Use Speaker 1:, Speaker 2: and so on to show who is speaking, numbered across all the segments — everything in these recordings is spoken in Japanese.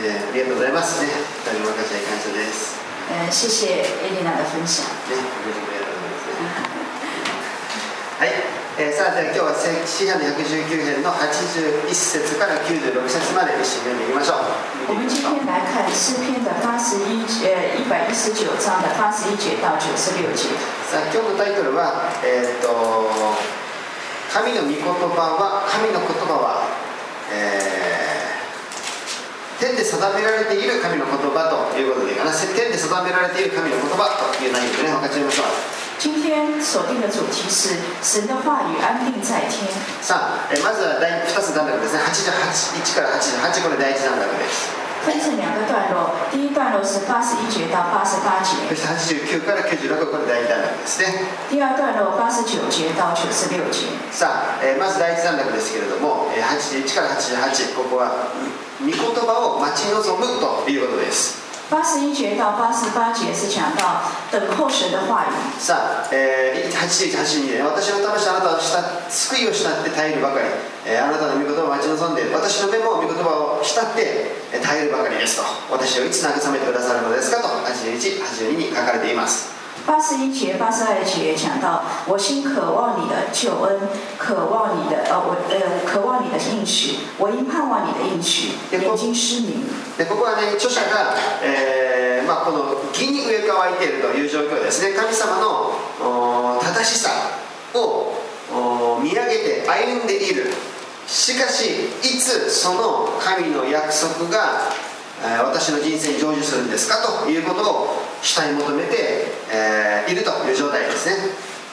Speaker 1: えーありがとうございます。ね。二人感謝です。
Speaker 2: 呃，谢谢艾丽娜的分享。
Speaker 1: ね、とうござい。ますね。はい、えーさあじゃあ今日は詩篇の119編の81節から96節まで一緒に読んでい。きましょう。
Speaker 2: 我们今天来看诗篇的八十一呃一百一十九章的八十一节到九十六节。
Speaker 1: さあ今日のタイトルは、えーっと神の御言葉は神の言葉は、えー天で定められている神の言葉ということでいいかな天で定められている神の言葉という内容でね分かち合いましょう。
Speaker 2: 今天锁定的主题是神的话语安定在天。
Speaker 1: さあ、えーまずは第2つ段落ですね。88 1から88これ第1段落です
Speaker 2: 分成两个段落，第一段落是八十一节到八十八节，
Speaker 1: そして89から96これ第2段落ですね。
Speaker 2: 第二段落八十九节到九十六節。
Speaker 1: さあ、えーまず第1段落ですけれども、えー81から88ここは御言葉を待ち望むということです
Speaker 2: 八十一节到八十八节是讲到等候神的话语。
Speaker 1: さあ、えー、81、82で、私の魂あなたをした救いを失って耐えるばかり、えーあなたの御言葉を待ち望んで、私の目も御言葉を慕って耐えるばかりですと、私をいつ慰めてくださるのですかと、81、82に書かれています。
Speaker 2: 八十一节、八十二节讲到，我心渴望你的救恩，渴望你的呃，我呃，渴望你的应许，我因盼望你的应许，眼睛失明。
Speaker 1: でここはね、著者が、えーまあ、この義に植え替いているという状況ですね、神様のお正しさをお見上げて歩んでいる、しかし、いつその神の約束が、えー私の人生に成就するんですか？ということを主体求めて、えーいるという状態ですね。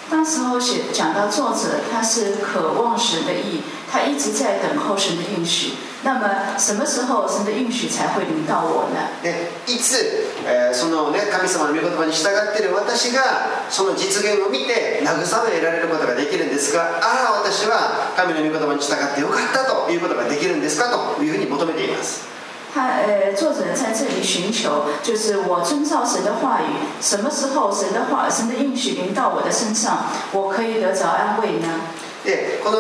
Speaker 2: 当时候写讲到作者他是渴望神的意，他一直在等候神的应许。那么什么时候神的应许才会临到我呢？
Speaker 1: でいつ、えーその、ね、神様の御言葉に従っている私がその実現を見て慰められることができるんですがああ私は神の御言葉に従ってよかったということができるんですか？というふうに求めています
Speaker 2: 他呃，作者在这里寻求，就是我遵照神的话语，什么时候神的话、神的应许临到我的身上，我可以得着安慰呢？
Speaker 1: でこの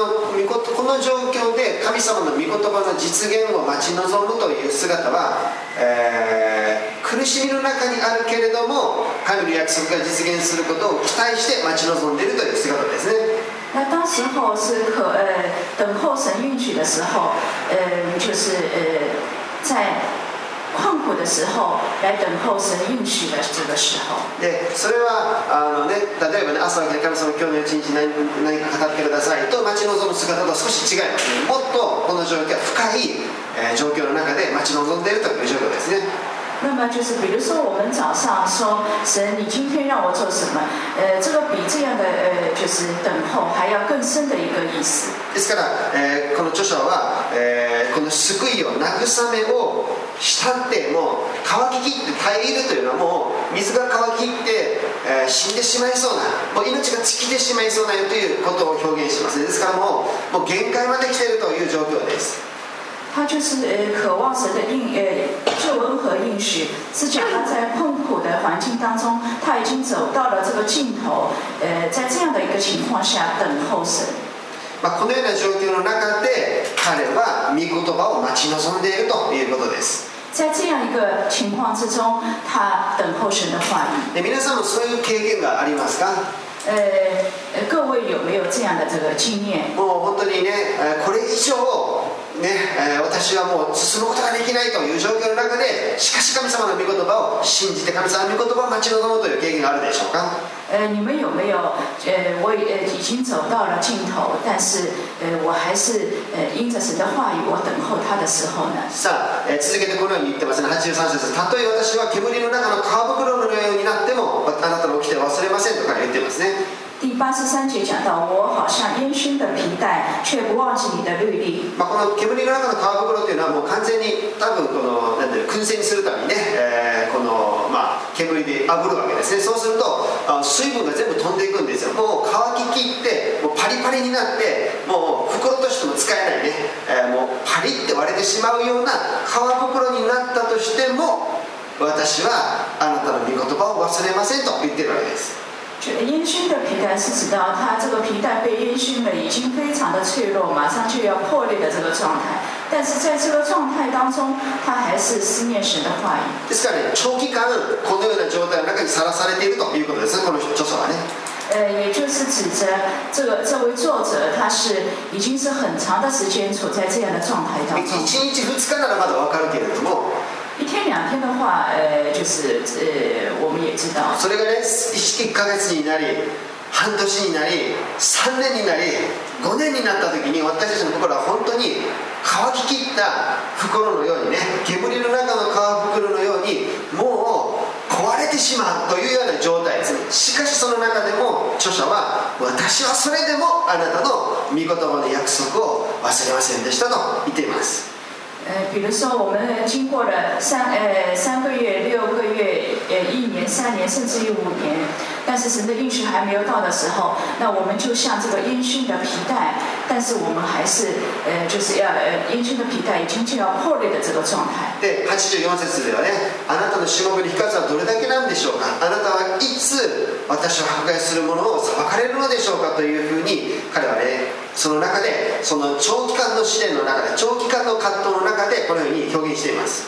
Speaker 1: この状況で神様の御言葉の実現を待ち望むという姿は、えー苦しみの中にあるけれども神の約束が実現することを期待して待ち望んでいるという姿ですね
Speaker 2: 那当时候是可呃等候神应许的时候，呃就是呃在困苦的时候来等候神应许的这个时候。
Speaker 1: でそれはあの、ね、例えば、ね、朝起きて神様今日の一日何何か語ってください。と待ち望む姿とは少し違います。ねもっとこの状況は深い、えー状況の中で待ち望んでいるという状況ですね。
Speaker 2: 那么就是比如说我们早上说神，你今天让我做什么？呃，这个比这样的呃就是等候还要更深的一个意思。
Speaker 1: ですから、えこの著者は、えこの救いを慰めをしたってもう乾ききって耐えるというのはもう水が乾ききって、え死んでしまいそうなもう命が尽きてしまいそうなよということを表現しますですからもうもう限界まで来ているという状況です
Speaker 2: 他就是呃渴望神的应呃救恩和应许，是讲他在困苦的环境当中，他已经走到了这个尽头，呃，在这样的一个情况下等候神。
Speaker 1: まあ、このような状況の中で彼は御言葉を待ち望んでいるということです
Speaker 2: 在这样一个情况之中，他等候神的话语。
Speaker 1: で皆さんもそういう経験がありますか
Speaker 2: 呃，呃各位有没有这样的这个经验？
Speaker 1: もう本当にねえーこれ以上 ねえー私はもう進むことができないという状況の中でしかし神様の御言葉を信じて神様の御言葉を待ち望むという経験があるでしょうか？
Speaker 2: 呃，你们有没有？呃，我呃已经走到了尽头，但是呃，我还是呃因着神的话语，我等候他的时候呢？
Speaker 1: さあ、えー続けてこのように言ってますね83節たとえ私は煙の中の皮袋のようになってもあなたの起きて忘れませんと彼は言ってますね
Speaker 2: 第八十三节讲到，我好像烟熏的皮带，却不忘记你的律例。
Speaker 1: まあ、この煙の中の皮袋というのはもう完全に多分このなんていう燻製にするためにね、えーこの、まあ、煙で炙るわけですね。そうするとあ水分が全部飛んでいくんですよ。もう乾ききってもうパリパリになってもう袋としても使えないね、えーもうパリって割れてしまうような皮袋になったとしても私はあなたの御言葉を忘れませんと言ってるわけです。
Speaker 2: 烟熏的皮带是指到它这个皮带被烟熏了，已经非常的脆弱，马上就要破裂的这个状态。 但是在这个状态当中，他还是思念神的话语。
Speaker 1: ですからね長期間このような状態の中にさらされているということですねこの著者はね
Speaker 2: 呃，也就是指着这个这位作者，他是已经是很长的时间处在这样的状态当
Speaker 1: 1
Speaker 2: 中。
Speaker 1: 日2日ならまだわかるけれども
Speaker 2: 一天两天的话，呃，就是呃，我们也知道，
Speaker 1: それがね1ヶ月になり半年になり3年になり5年になった時に私たちの心は本当に乾ききった袋のようにね煙の中の皮袋のようにもう壊れてしまうというような状態。ですねしかしその中でも著者は私はそれでもあなたの御言葉の約束を忘れませんでしたと言っています。
Speaker 2: 呃，比如说我们经过了三呃三个月、六个月、呃一年、三年，甚至于五年，但是神的应许还没有到的时候，那我们就像这个烟熏的皮带，但是我们还是呃就是要呃烟熏的皮带已经就要破裂的这个状态。
Speaker 1: で84節ではねあなたのしもべの日数はどれだけなんでしょうか？あなたはいつ私を迫害する者を裁かれるのでしょうか？というふうに彼はねその中でその長期間の試練の中で長期間の葛藤の中でこのように表現しています。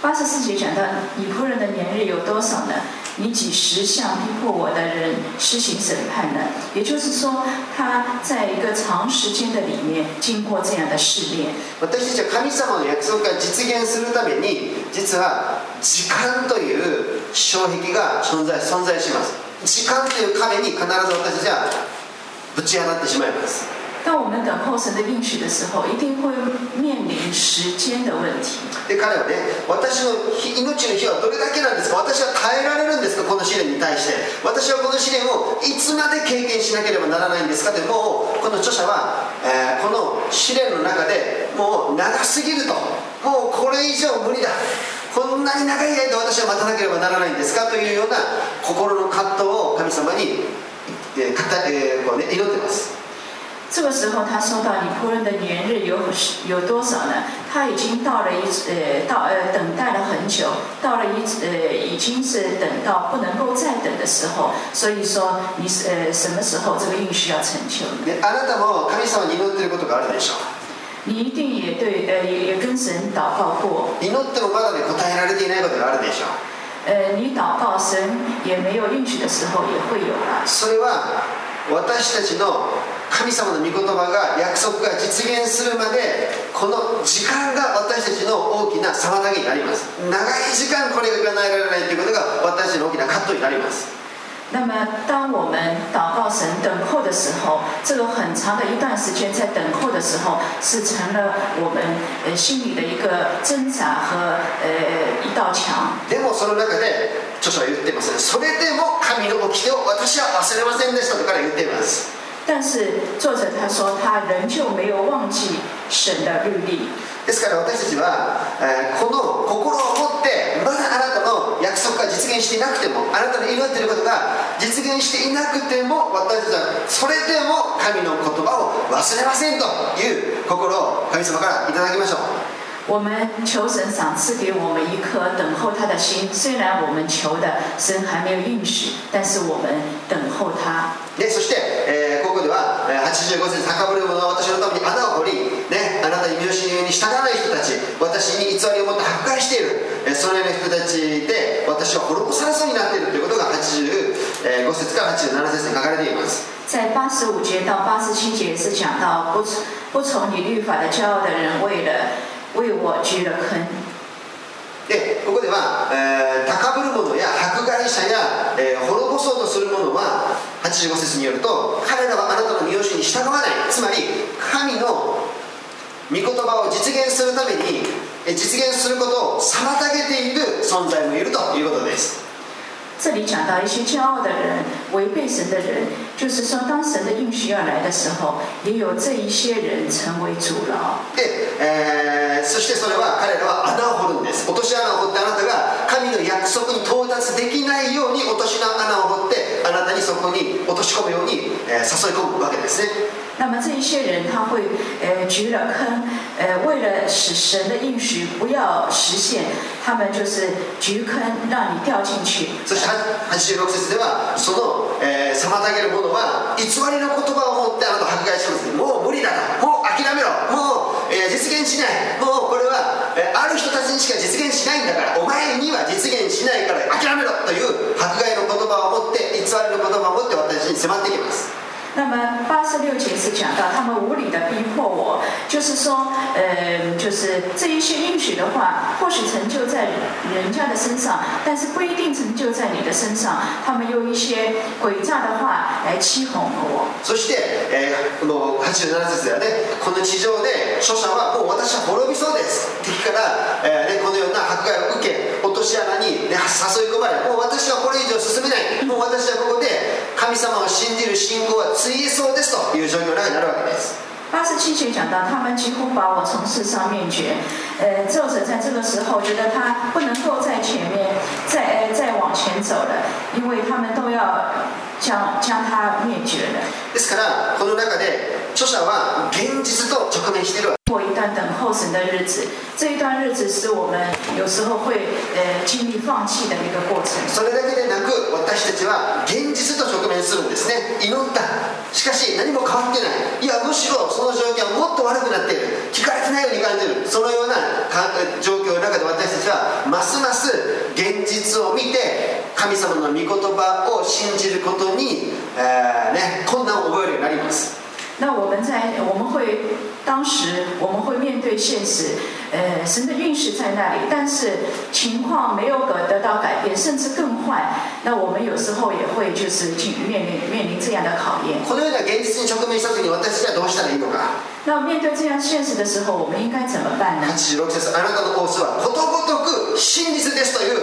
Speaker 2: 八十四节讲到你仆人的年日有多少呢？你几时向逼迫我的人施行审判呢？也就是说，他在一个长时间的里面经过这样的试炼。
Speaker 1: 私たちは神様の約束が実現するために実は時間という障壁が存在存在します時間という壁に必ず私たちはぶち当たってしまいます
Speaker 2: 当我们等候神的应许的时候，一定会面臨時間的問題。
Speaker 1: で彼はね私の命の日はどれだけなんですか私は耐えられるんですかこの試練に対して。私はこの試練をいつまで経験しなければならないんですかってもうこの著者は、えーこの試練の中でもう長すぎると。もうこれ以上無理だ。こんなに長い間私は待たなければならないんですかというような心の葛藤を神様に、えーかたえーこうね、祈ってます。
Speaker 2: 这个时候，他说到你仆人的年日有有多少呢？他已经到了一呃到呃等待了很久，到了一呃已经是等到不能够再等的时候。所以说，你是呃什么时候这个应许要成就呢？
Speaker 1: であなたも神様に祈っていることがあるでしょう
Speaker 2: 你一定也对呃也也跟神祷告过，
Speaker 1: 祈ってもまだね答えられていないことがあるでしょう
Speaker 2: 呃你祷告神也没有应许的时候也会有啦。
Speaker 1: それは私たちの 神様の御言葉が約束が実現するまでこの時間が私たちの大きな妨げになります。長い時間これが叶えられないということが私たちの大きな葛藤になります。
Speaker 2: 那么，当我们祷告神等候的时候，这个很长的一段时间在等候的时候，是成了我们呃心里的一个挣扎和呃一道墙。
Speaker 1: でもその中で著者は言っていますねそれでも神の掟を私は忘れませんでしたと彼は言っています
Speaker 2: 但是作者他说，他仍旧没有忘记神的律例。
Speaker 1: ですから私たちは、えーこの心を持ってまだあなたの約束が実現していなくてもあなたの祈っていることが実現していなくても私たちはそれでも神の言葉を忘れませんという心を神様からいただきましょう
Speaker 2: 我们求神赏赐给我们一颗等候他的心，虽然我们求的神还没有应许，但是我们等候他。
Speaker 1: でそして、えー85節高ぶる者は私のために穴を掘り、ね、あなたに見教えに従わない人たち私に偽りを持って迫害している、えーそのような人たちで私は滅ぼされそうになっているということが85節から87節に書かれています
Speaker 2: 在八十五节到八十七节是讲到不不从你律法的骄傲的人，为了为我掘了坑。
Speaker 1: でここでは、えー高ぶる者や迫害者や、えー滅ぼそうとする者は85節によると彼らはあなたの見教えに従わない。つまり神の御言葉を実現するためにえ実現することを妨げている存在もいるということです。
Speaker 2: 这里讲到一些骄傲的人、违背神的人，就是说，当神的应许要来的时候，也有这一些人成为阻挠。
Speaker 1: で、えーそしてそれは彼らは穴を掘るんです落とし穴を掘ってあなたが神の約束に到達できないように落とし穴を掘ってあなたにそこに落とし込むように、えー誘い込むわけですね
Speaker 2: 那么这一些人他会呃掘了坑，呃为了使神的应许不要实现，他们就是掘坑让你掉进去。
Speaker 1: そして86節ではその、えー妨げる者は偽りの言葉を持ってあなた迫害しますもう無理だともう諦めろもう、えー実現しないもうこれは、えーある人たちにしか実現しないんだからお前には実現しないから諦めろという迫害の言葉を持って偽りの言葉を持って私に迫ってきます
Speaker 2: 那么八十六节是讲到他们无理的逼迫我，就是说，呃，就是这一些应许的话，或许成就在人家的身上，但是不一定成就在你的身上。他们用一些诡诈的话来欺哄我。
Speaker 1: そして、えーもう87節ではねこの地上で書者はもう私は滅びそうです敵から、えーね、このような迫害を受け落とし穴に、ね、誘い込まれもう私はこれ以上進めないもう私はここで 神様を信じる信仰はついえそうですという状況の中になるわけです
Speaker 2: 八十七节讲到，他们几乎把我从世上灭绝。呃，作者在这个时候觉得他不能够在前面再呃再往前走了，因为他们都要将将他灭绝了。
Speaker 1: ですからこの中で 著者は現実と直面しているわけ。
Speaker 2: 过一段等候神的日子，这一段日子是我们有时候会呃经历放弃的一个过程。
Speaker 1: それだけでなく私たちは現実と直面するんですね。祈った。しかし何も変わってない。いやむしろその状況はもっと悪くなっている。聞かれてないように感じる。そのようなか状況の中で私たちはますます現実を見て神様の御言葉を信じることに、えーね、困難を覚えるようになります
Speaker 2: 那我们在我们会当时我们会面对现实，呃，神的运势在那里，但是情况没有得得到改变，甚至更坏。那我们有时候也会就是去面临面临这样的考验。
Speaker 1: このような現実に直面した時に私たちはどうしたらいいのか
Speaker 2: 那面对这样现实的时候，我们应该怎么办呢？
Speaker 1: 86節あなたのコースはことごとく真実ですという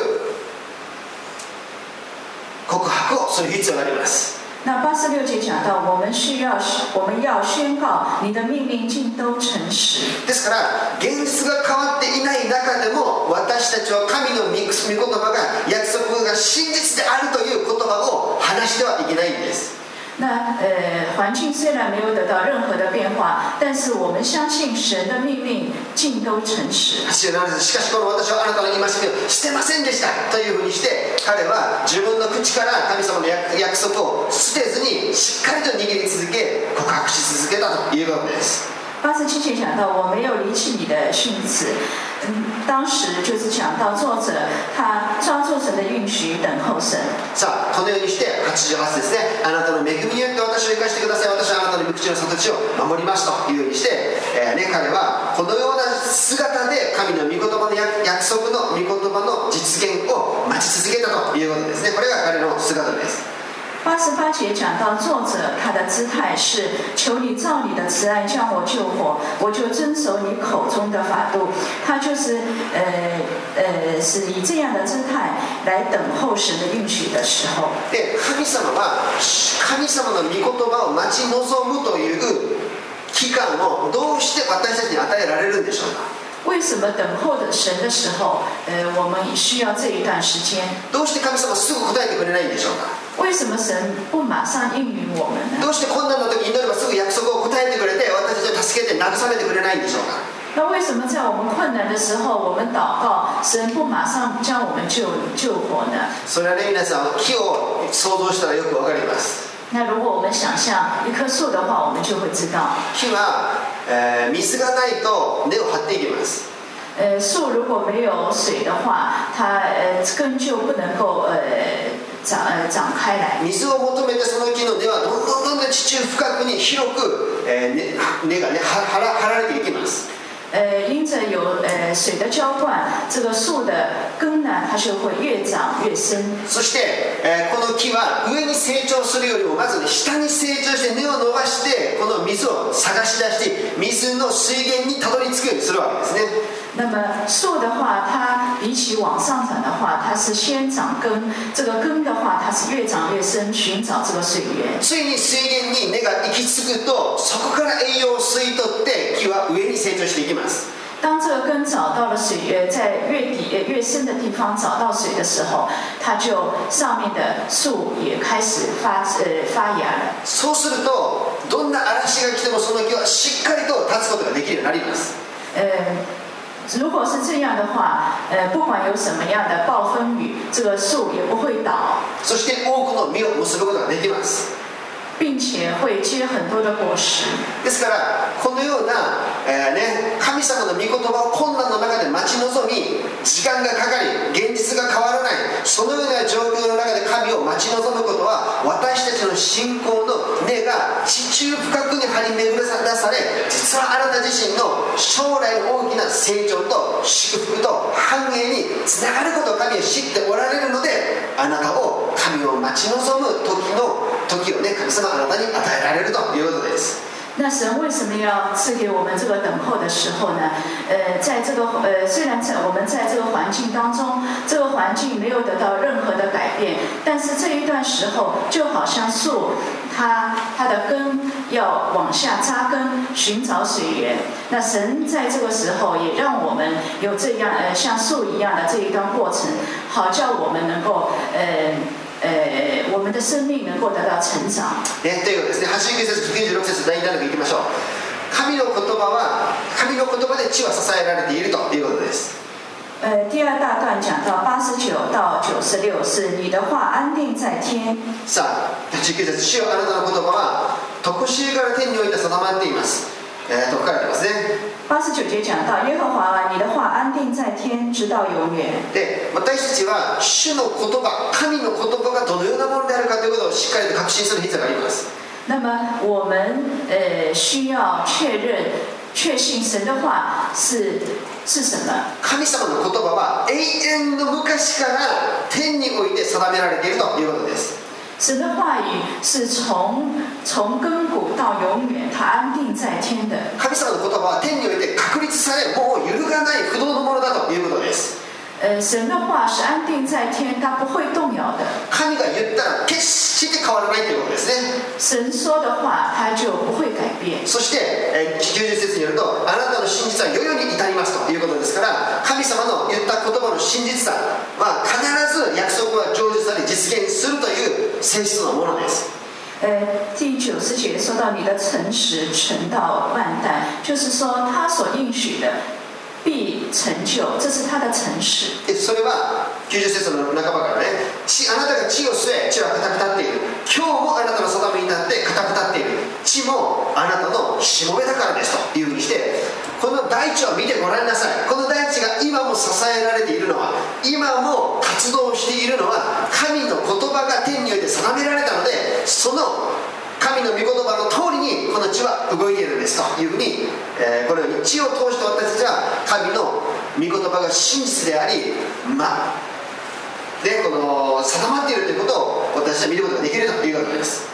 Speaker 1: 告白をする必要があります
Speaker 2: 那八十六节讲到，我们需要我们要宣告你的命令尽都诚实。
Speaker 1: ですから現実が変わっていない中でも私たちは神の御御言葉が約束が真実であるという言葉を話してはいけないんです
Speaker 2: 那呃，环境虽然没有得到任何的变化，但是我们相信神的命令尽都诚实。
Speaker 1: 87節しかしこの私はあなたの戒めを捨てませんでしたというふうにして彼は自分の口から神様の約約束を捨てずにしっかりと握り続け告白し続けたということです
Speaker 2: 八十七节讲到，我没有离弃你的训词。嗯，当时就是讲到作者他抓住神的允许，等候神。
Speaker 1: さあこのようにして88ですね。あなたの恵みによって私を生かしてください。私はあなたの御口の里地を守りますというようにして、えーね、彼はこのような姿で神の御言葉の約約束の御言葉の実現を待ち続けたということですね。これが彼の姿です。
Speaker 2: 八十八节讲到作者他的姿态是：求你照你的慈爱将我救活，我就遵守你口中的法度。他就是呃呃是以这样的姿态来等候神的允许的时候。
Speaker 1: で神様は神様の御言葉を待ち望むという期間をどうして私たちに与えられるんでしょうか
Speaker 2: 为什么等候的神的时候，呃，我们需要这一段时间？
Speaker 1: どうして神様はすぐ答えてくれないんでしょうか？
Speaker 2: 为什么神不马上应允我们呢？
Speaker 1: どうして困難な時に祈ればすぐ約束を答えてくれて私たちを助けて慰めてくれないんでしょうか？
Speaker 2: 那为什么在我们困难的时候，我们祷告，神不马上将我们救救活呢？
Speaker 1: それはね皆さん木を想像したらよくわかります
Speaker 2: 那如果我们想象一棵树的话，我们就会知道，
Speaker 1: 木は、えー水がないと根を張っていきます
Speaker 2: 呃，树如果没有水的话，它呃根就不能够呃长呃长开来。
Speaker 1: 水を求めてその木の根はどんどんどんどん地中深くに広く、えー根根がねは張ら張られていきます
Speaker 2: 呃，因着有呃水的浇灌，这个树的根呢，它就会越长越深。
Speaker 1: そして、えこの木は上に成長するよりもまず下に成長して根を伸ばしてこの水を探し出して水の水源にたどり着くようにするわけですね
Speaker 2: 那么树的话，它比起往上长的话，它是先长根，这个根的话，它是越长越深，寻找这个水源。
Speaker 1: ついに水源に根が行き着くとそこから栄養を吸い取って木は上に成長していきます
Speaker 2: 当这个根找到了水源，在越底呃越深的地方找到水的时候，它就上面的树也开始发呃发芽了。
Speaker 1: そうするとどんな嵐が来てもその木はしっかりと立つことができるようになります
Speaker 2: 呃， 如果是这样的话，呃，不管有什么样的暴风雨，这个树也不会倒，
Speaker 1: そして多くの実を結ぶことができます
Speaker 2: 并且会结很多的果实。
Speaker 1: ですからこのような えーね、神様の御言葉を困難の中で待ち望み時間がかかり現実が変わらないそのような状況の中で神を待ち望むことは私たちの信仰の根が地中深くに張り巡らされ実はあなた自身の将来の大きな成長と祝福と繁栄につながることを神は知っておられるのであなたを神を待ち望む時の時をね神様あなたに与えられるということです
Speaker 2: 那神为什么要赐给我们这个等候的时候呢？呃，在这个呃，虽然在我们在这个环境当中，这个环境没有得到任何的改变，但是这一段时候就好像树，它它的根要往下扎根，寻找水源。那神在这个时候也让我们有这样呃像树一样的这一段过程，好叫我们能够呃。えー、我们的生命能够得到成长。
Speaker 1: ね、ということですね、89節、96節、第7部いきましょう。神の言葉は、神の言葉で地は支えられているということです。
Speaker 2: 呃，第二大段讲到八十九到九十六是你的话安定在天。
Speaker 1: さあ、19節、主よあなたの言葉は、常しえから天において定まっています。えー、と書かれてますね。
Speaker 2: 八十九节讲到耶和华你的话安定在天，直到永远。
Speaker 1: で、私たちは主の言葉、神の言葉がどのようなものであるかということをしっかりと確信する必要があります。
Speaker 2: 那么我们呃需要确认、确信神的话是是什么？
Speaker 1: 神様の言葉は永遠の昔から天において定められているということです。
Speaker 2: 神的话语是从从根古到永远，他安定在天的。
Speaker 1: 神様の言葉は天において確立され、もう揺るがない不動のものだということです。
Speaker 2: 呃，神的话是安定在天，它不会动摇的。
Speaker 1: 神が言ったら決して変わらないということですね。
Speaker 2: 神说的话，它就不会改变。
Speaker 1: そして、えー、90節によると、あなたの真実は世々に至りますということですから、神様の言った言葉の真実さは必ず約束は成就され実現するという性質のものです。
Speaker 2: 呃，第九十节说到你的诚实存到万代，就是说他所应许的必成就，这是他的诚实。
Speaker 1: それは90節の半ばからね、地あなたが地を据え、地は固く立っている。今日もあなたの定めになって固く立っている。地もあなたのしもべだからですというふうにして、この大地を見てごらんなさい。この大地が今も支えられているのは、今も活動しているのは、神の言葉が天において定められたので、その神の御言葉の通りにこの地は動いているんですというふうに、えー、このように地を通して私たちは神の御言葉が真実でありまでこの定まっているということを私は見ることができるということです。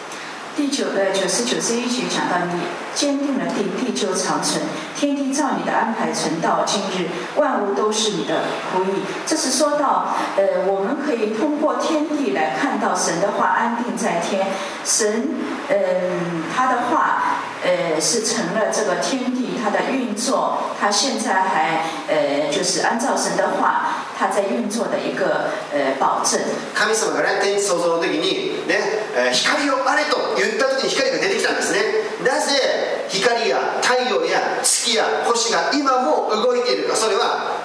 Speaker 2: 第九的九十九十一节讲到，你坚定了地，地就长成；天地照你的安排，存到今日，万物都是你的仆役。这是说到，呃，我们可以通过天地来看到神的话安定在天，神，嗯，他的话，呃，是成了这个天地它的运作，他现在还，呃，就是按照神的话。他在運作的一个、呃、保证
Speaker 1: 神様がね天地創造の時にね、えー、光をあれと言った時に光が出てきたんですねなぜ光や太陽や 月や星が今も動いているかそれは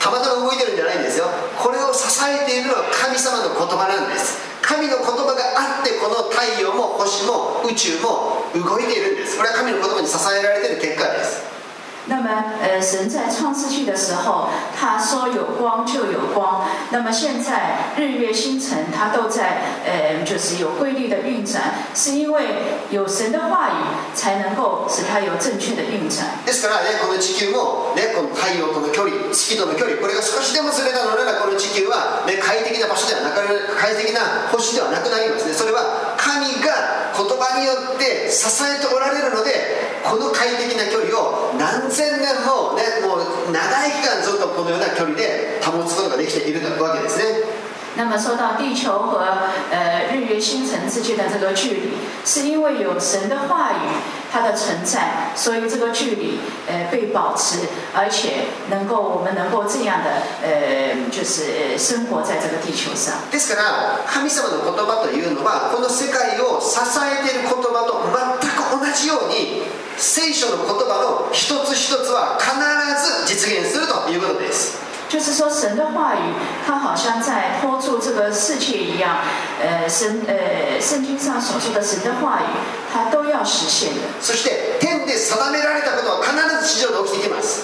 Speaker 1: たまたま動いてるんじゃないんですよ。これを支えているのは神様の言葉なんです。神の言葉があってこの太陽も星も宇宙も動いているんです。これは神の言葉に支えられている結果です。
Speaker 2: 那么，呃，神在创世纪的时候，他说有光就有光。那么现在日月星辰，它都在，呃，就是有规律的运转，是因为有神的话语，才能够使它有正确的运转。
Speaker 1: ですからね、この地球もね、この太陽との距離、月との距離、これが少しでもずれたのなら、この地球はね、快適な場所ではなく、快適な星ではなくなりますね。それは神が言葉によって支えておられるので、この快適な距離を何千年も,、ね、もう長い期間ずっとこのような距離で保つことができているわけですね。
Speaker 2: 那么说到地球和呃日月星辰之间的这个距离，是因为有神的话语它的存在，所以这个距离呃被保持，而且能够我们能够这样的呃就是生活在这个地球上。
Speaker 1: ですから神様の言葉というのはこの世界を支えている言葉と全く同じように聖書の言葉の一つ一つは必ず実現するということです。
Speaker 2: 就是说，神的话语，它好像在托住这个 世界一样，呃，神呃圣经上所说的神的话语，它都要实现的。
Speaker 1: そして天で定められたことは必ず地上で起きてきます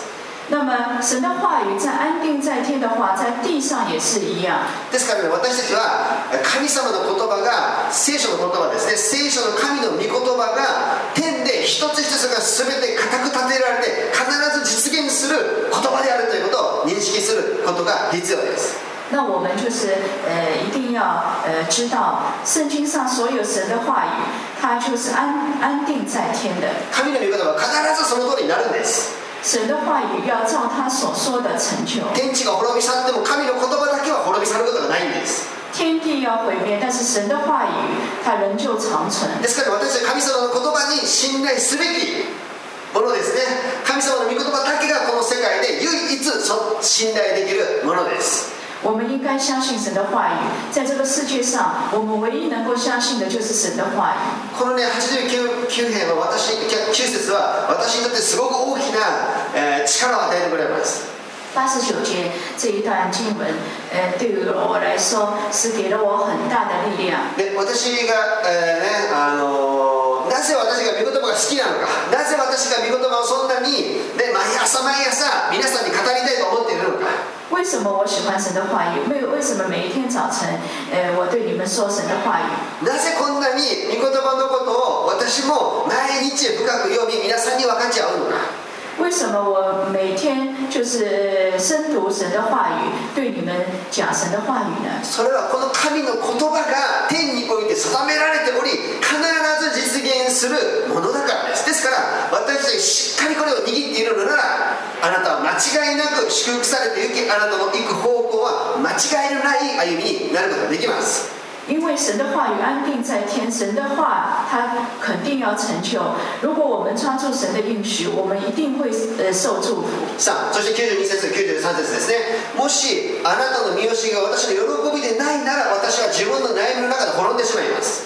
Speaker 2: 那么神的话语在安定在天的话，在地上也是一样。
Speaker 1: ですからね私たちは神様の言葉が聖書の言葉ですね聖書の神の御言葉が天で一つ一つが全て固く立てられて必ず実現する言葉であるということを認識することが必要です
Speaker 2: 那我们就是呃，一定要呃知道圣经上所有神的话语，它就是安安定在天的。
Speaker 1: 神の御言葉は必ずその通りになるんです
Speaker 2: 神的话语要照他所说的成就。
Speaker 1: 天地が滅び去っても神の言葉だけは滅び去ることがないんです
Speaker 2: 天地要毁灭，但是神的话语它仍旧长存。
Speaker 1: ですから私は神様の言葉に信頼すべきものですね神様の御言葉だけがこの世界で唯一信頼できるものです
Speaker 2: 我们应该相信神的话语，在这个世界上，我们唯一能够相信的就是神的话语。
Speaker 1: このね89 9編は私9節は私にとってすごく大きな、えー力を与えてくれます
Speaker 2: 八十九节这一段经文，呃，对于我来说是给了我很大的力量。
Speaker 1: で私が、えーねあのーなぜ私が御言葉が好きなのかなぜ私が御言葉をそんなに、ね、毎朝毎朝皆さんに語りたいと思っているのか
Speaker 2: 为什么我喜欢神的话语？为为什么每一天早晨，呃，我对你们说神的话语？
Speaker 1: なぜこんなに御言葉のことを私も毎日深く読み皆さんに分かち合うのか
Speaker 2: 为什么我每天就是深读神的话语，对你们讲神的话语呢？
Speaker 1: それはこの神の言葉が天において定められており必ず実現するものだからですですから私たちしっかりこれを握っているのならあなたは間違いなく祝福されてゆきあなたの行く方向は間違いのない歩みになることができます
Speaker 2: 因为神的话语安定在天，神的话它肯定要成就。如果我们抓住神的应许，我们一定会呃受祝福。
Speaker 1: さあそして92節93節ですねもしあなたの見教えが私の喜びでないなら私は自分の悩みの中で滅んでしまいます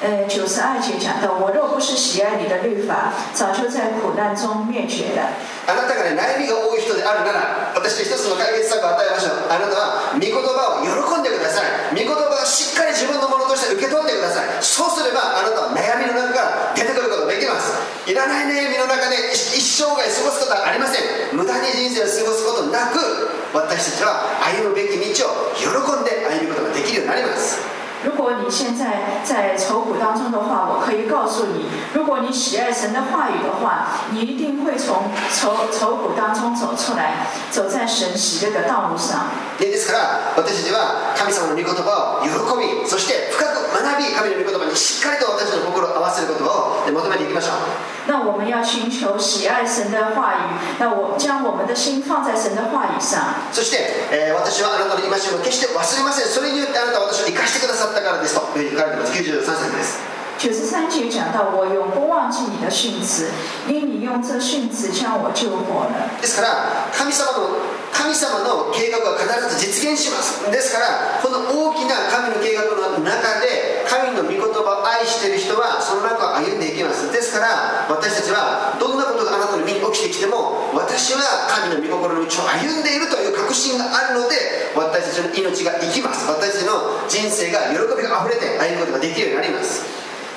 Speaker 2: 呃，九十二节讲到，我若不是喜爱你的律法，早就在苦难中灭绝了。
Speaker 1: あなたがね悩みが多い人であるなら私一つの解決策を与えましょう。あなたは御言葉を喜んでください。御言葉をしっかり自分のものとして受け取ってください。そうすればあなたは悩みの中から出てくることができます。いらない悩みの中で一生涯過ごすことはありません。無駄に人生を過ごすことなく私たちは歩むべき道を喜んで歩むことができるようになります。
Speaker 2: 如果你现在在愁苦当中的话，我可以告诉你，如果你喜爱神的话语的话，你一定会从愁愁苦当中走出来，走在神喜悦的道路上。
Speaker 1: でですから私たちは神様の御言葉を喜びそして深く学び神の御言葉にしっかりと私たちの心を合わせることを求めていきましょう。
Speaker 2: 那我们要寻求喜愛神的话语，那我将我们的心放在神的话语上。
Speaker 1: そして、えー私はあなたの戒めを決して忘れません。それによってあなたは私を生かしてくださったからです。というふうに書かれています。93節です。
Speaker 2: 九十三节讲到，我永不忘记你的训词，因你用这训词将我救活了。
Speaker 1: ですから神様の神様の計画は必ず実現します。ですからこの大きな神の計画の中で神の御言葉を愛している人はその中を歩んでいきます。ですから私たちはどんなことがあなたの身に起きてきても私は神の御心の道を歩んでいるという確信があるので私たちの命が生きます。私たちの人生が喜びがあふれて歩むことができるようになります。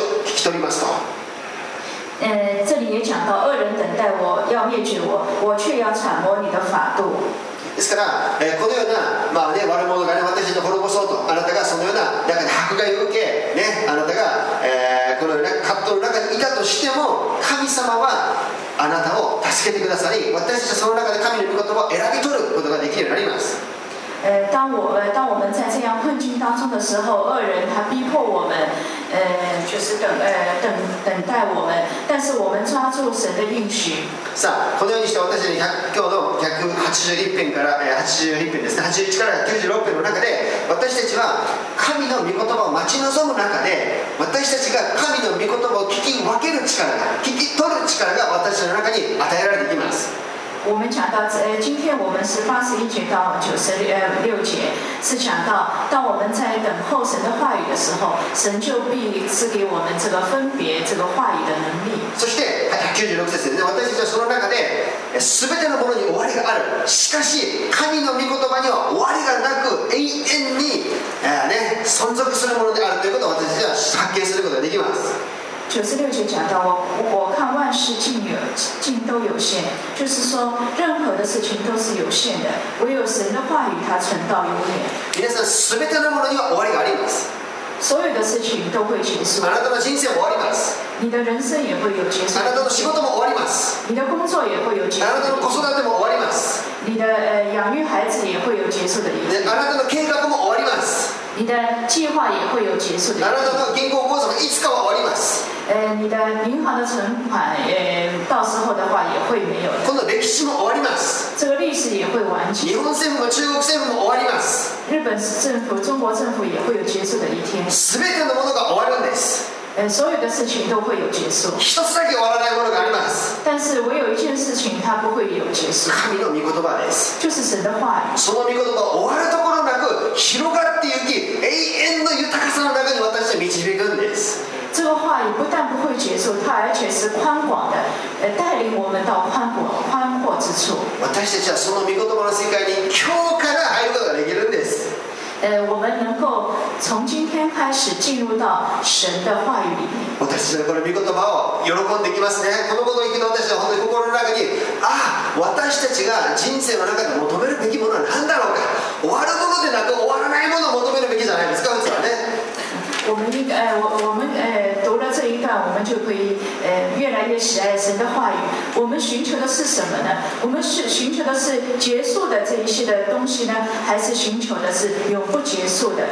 Speaker 1: を聞き取りますと”
Speaker 2: 呃，这里也讲到，恶人等待我要滅绝我，我却要揣摩你的法度。
Speaker 1: ですから、えーこのような、まあね、悪者が、ね、私たちを滅ぼそうとあなたがそのような中で迫害を受け、ね、あなたが、えーこのような葛藤の中にいたとしても神様はあなたを助けてくださり私たちはその中で神の御言葉を選び取ることができるようになります
Speaker 2: 呃，当我呃当我们在这样困境当中的时候，恶人他逼迫我们，呃，就是等呃等等待我们，但是我们抓住神的应许。
Speaker 1: さあこのようにして私たちに今日の181編から、えー、81編ですね81から96編の中で私たちは神の御言葉を待ち望む中で私たちが神の御言葉を聞き分ける力が聞き取る力が私の中に与えられていきます
Speaker 2: 我们讲到，呃，今天我们是八十一节到九十呃六节，是讲到，当我们在等候神的话语的时候，神就必赐给我们这个分别这个话语的能力。
Speaker 1: そして96節ですね私たちはその中で全てのものに終わりがあるしかし神の御言葉には終わりがなく永遠に、えーね、存続するものであるということを私たちは発見することができます
Speaker 2: 九十六节讲到我，我看万事尽有尽都有限，就是说任何的事情都是有限的，唯有神的话语它存到永远。
Speaker 1: 皆さん全てのものには終わりがあります。
Speaker 2: 所有的事情都会结束。
Speaker 1: あ，なたの人生も終わります
Speaker 2: 你的人生也会有结束。
Speaker 1: あなたの仕事も終わります。
Speaker 2: 你的工作也会有结束。
Speaker 1: あなたの子育ても終わります、
Speaker 2: 你的呃养育孩子也会有结束的一
Speaker 1: ね、
Speaker 2: 天，
Speaker 1: あなたの計画も終わります
Speaker 2: 你的计划也会有结束的。一
Speaker 1: あな
Speaker 2: 天。
Speaker 1: たの銀行口座もいつかは終わります。
Speaker 2: 呃，你的银行的存款，呃，到时候的话也会没有的，
Speaker 1: この歴史も終わります。
Speaker 2: 这个历史也会完结。
Speaker 1: 日本政府も中国政府も終わります。
Speaker 2: 日本政府、中国政府也会有结束的一天，
Speaker 1: 全てのものが終わるんです
Speaker 2: 呃，所有的事情都会有结束，
Speaker 1: 一つだけ終わらないものがあります。
Speaker 2: 但是唯有一件事情它不会有结束，
Speaker 1: 神の御言葉です。
Speaker 2: 就是神的。
Speaker 1: その御言葉終わるところなく広がっていき永遠の豊かさの中に私は導くんです。
Speaker 2: 这个话语不但不会结束，它而且是宽广的，呃，带领我们到宽广、宽阔之处。
Speaker 1: 私たちはその御言葉の世界に今日から入ることができる
Speaker 2: 呃，我们能够从今天开始进入到神的话语里面。
Speaker 1: 私たちはこの御言葉を喜んできますね。このことを聞くと私は本当に心の中にああ私たちが人生の中で求めるべきものは何だろうか。終わるものでなく終わらないものを求めるべきじゃないですか普通はね。
Speaker 2: 我们应该，呃，我我们呃读了这一段，我们就可以呃越来越喜爱神的话语。我们寻求的是什么呢？我们是寻求的是结束的这一些的东西呢，还是寻求的是永不结束的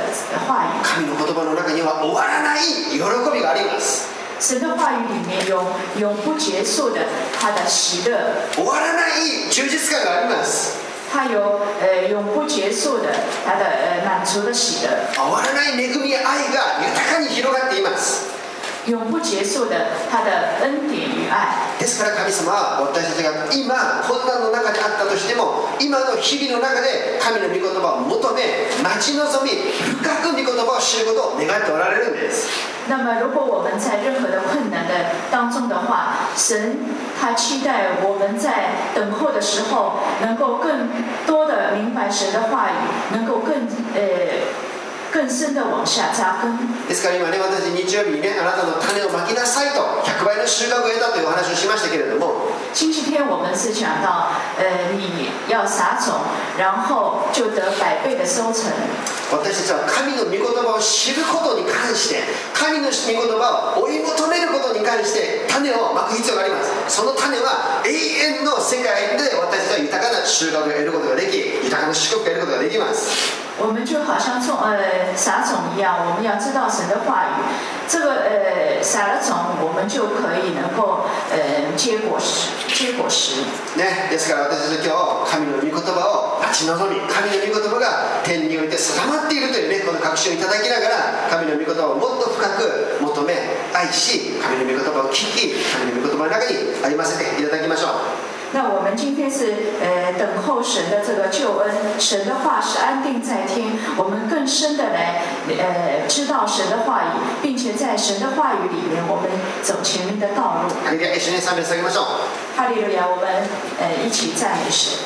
Speaker 2: 话语？
Speaker 1: 神の言葉の中には終わらない喜びがあります
Speaker 2: 神的话语里面有永不结束的他的喜乐，
Speaker 1: 終わらない充実感があります
Speaker 2: 他有呃永不结束的他的呃满足的喜乐，
Speaker 1: 終わらない恵みや愛が豊かに広がっています
Speaker 2: 永不结束的他的恩典与爱。
Speaker 1: ですから神様は私たちが今困難の中にあったとしても今の日々の中で神の御言葉を求め待ち望み深く御言葉を知ることを願っておられるんです
Speaker 2: 那么，如果我们在任何的困难的当中的话，神他期待我们在等候的时候，能够更多的明白神的话语，能够更呃更深的往下扎根。
Speaker 1: ですから今ね私日曜日にねあなたの種をまきなさいと100倍の収穫を得たというお話をしましたけれども
Speaker 2: 星期天我们是讲到，呃，你要撒种，然后就得百倍的收成。
Speaker 1: 私たちは神の御言葉を知ることに関して神の御言葉を追い求めることに関して種をまく必要がありますその種は永遠の世界で私たちは豊かな収穫を得ることができ豊かな祝福を得ることができます
Speaker 2: 我们就好像种呃撒种一样，我们要知道神的话语。这个呃撒了种，我们就可以能够呃结果实，结果实。
Speaker 1: ね、ですから私たちは今日神の御言葉を待ち望み神の御言葉が天において定まっているというねこの確信をいただきながら神の御言葉をもっと深く求め愛し神の御言葉を聞き神の御言葉の中にありませていただきましょう
Speaker 2: 那我们今天是呃等候神的这个救恩，神的话是安定在天，我们更深的来呃知道神的话语，并且在神的话语里面，我们走前面的道路。
Speaker 1: ハレルヤ一緒に賛美を捧げましょう
Speaker 2: 哈利路亚，我们呃一起赞美神。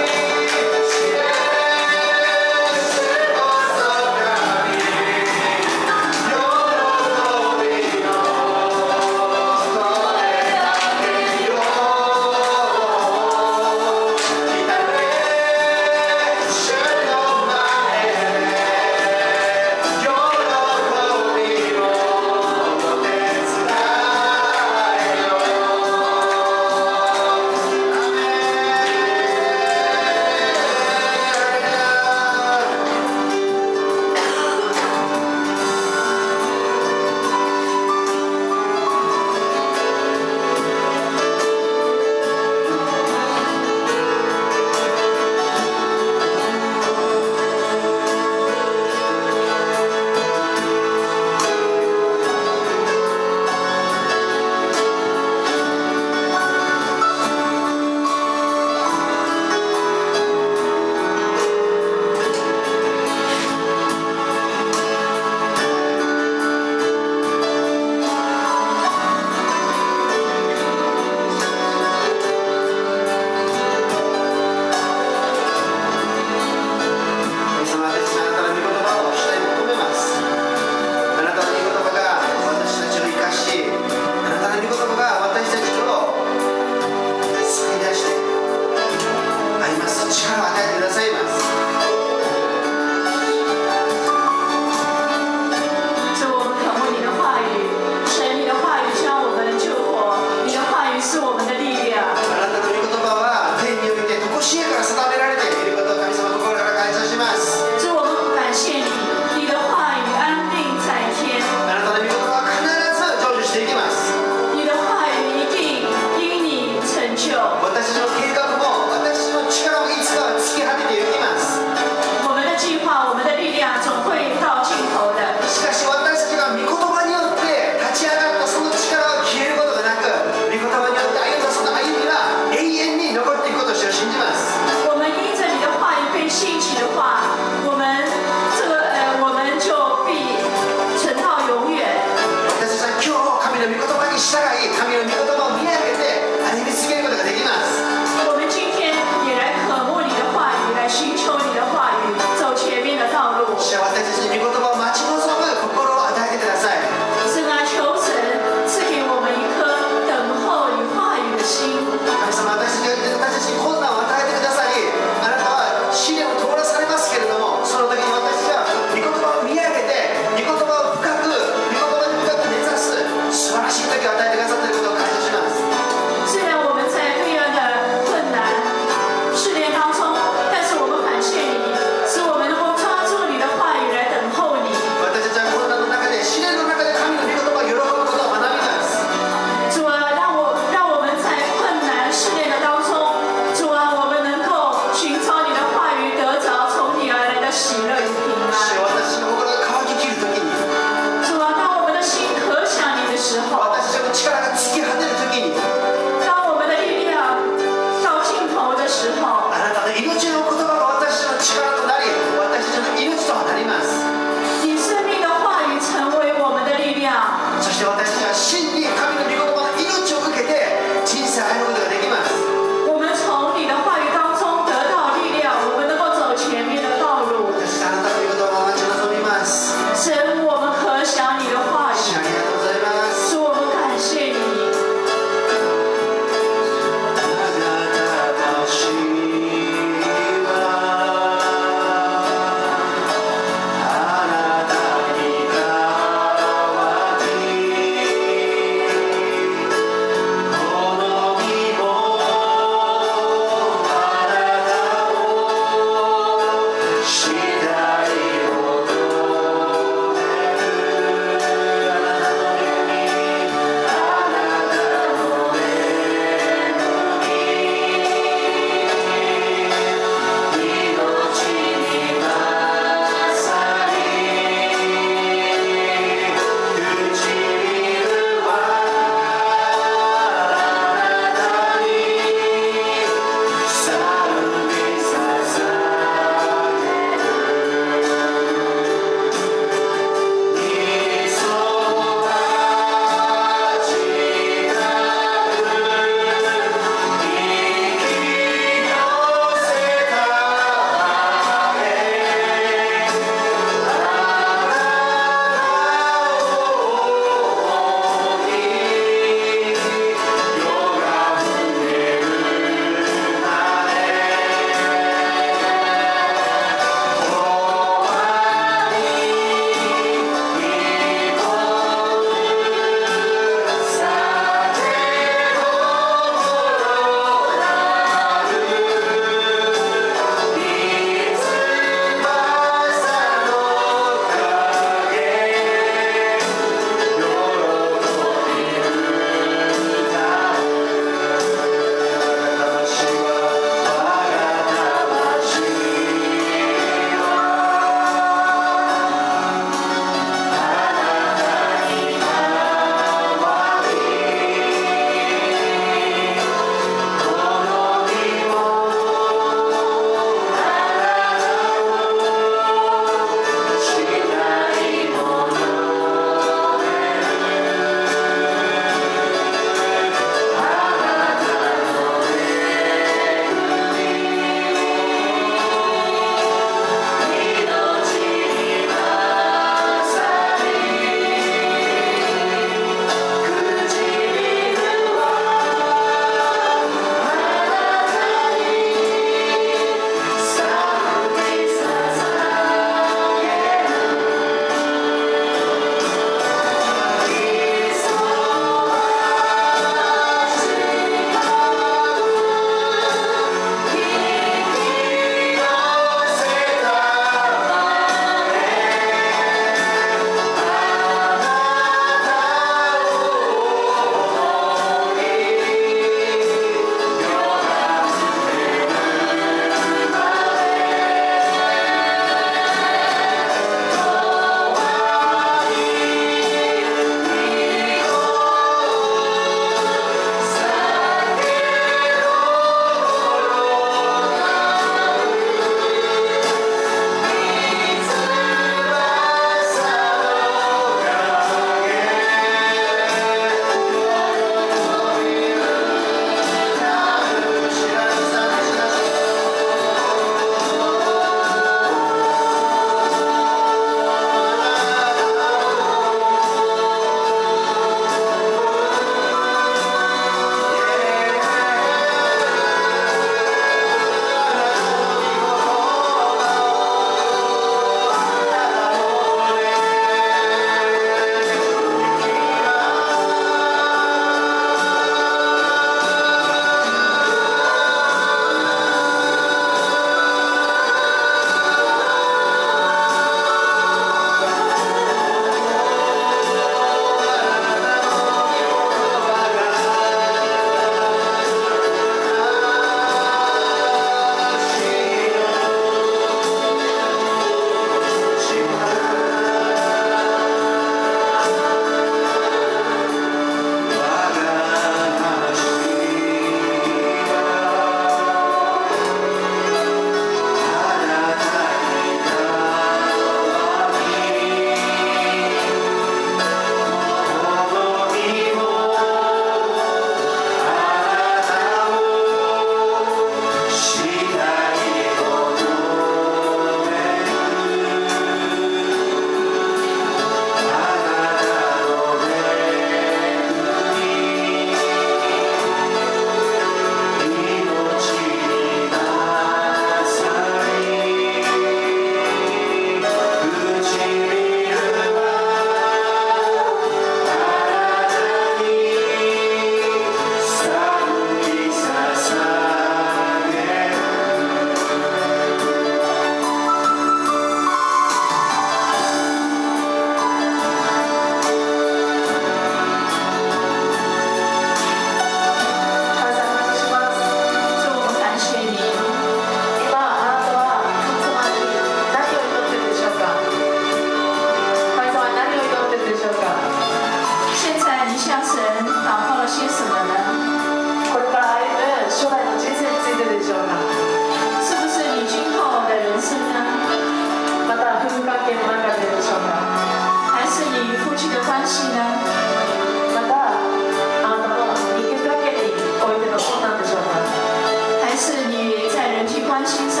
Speaker 2: conscience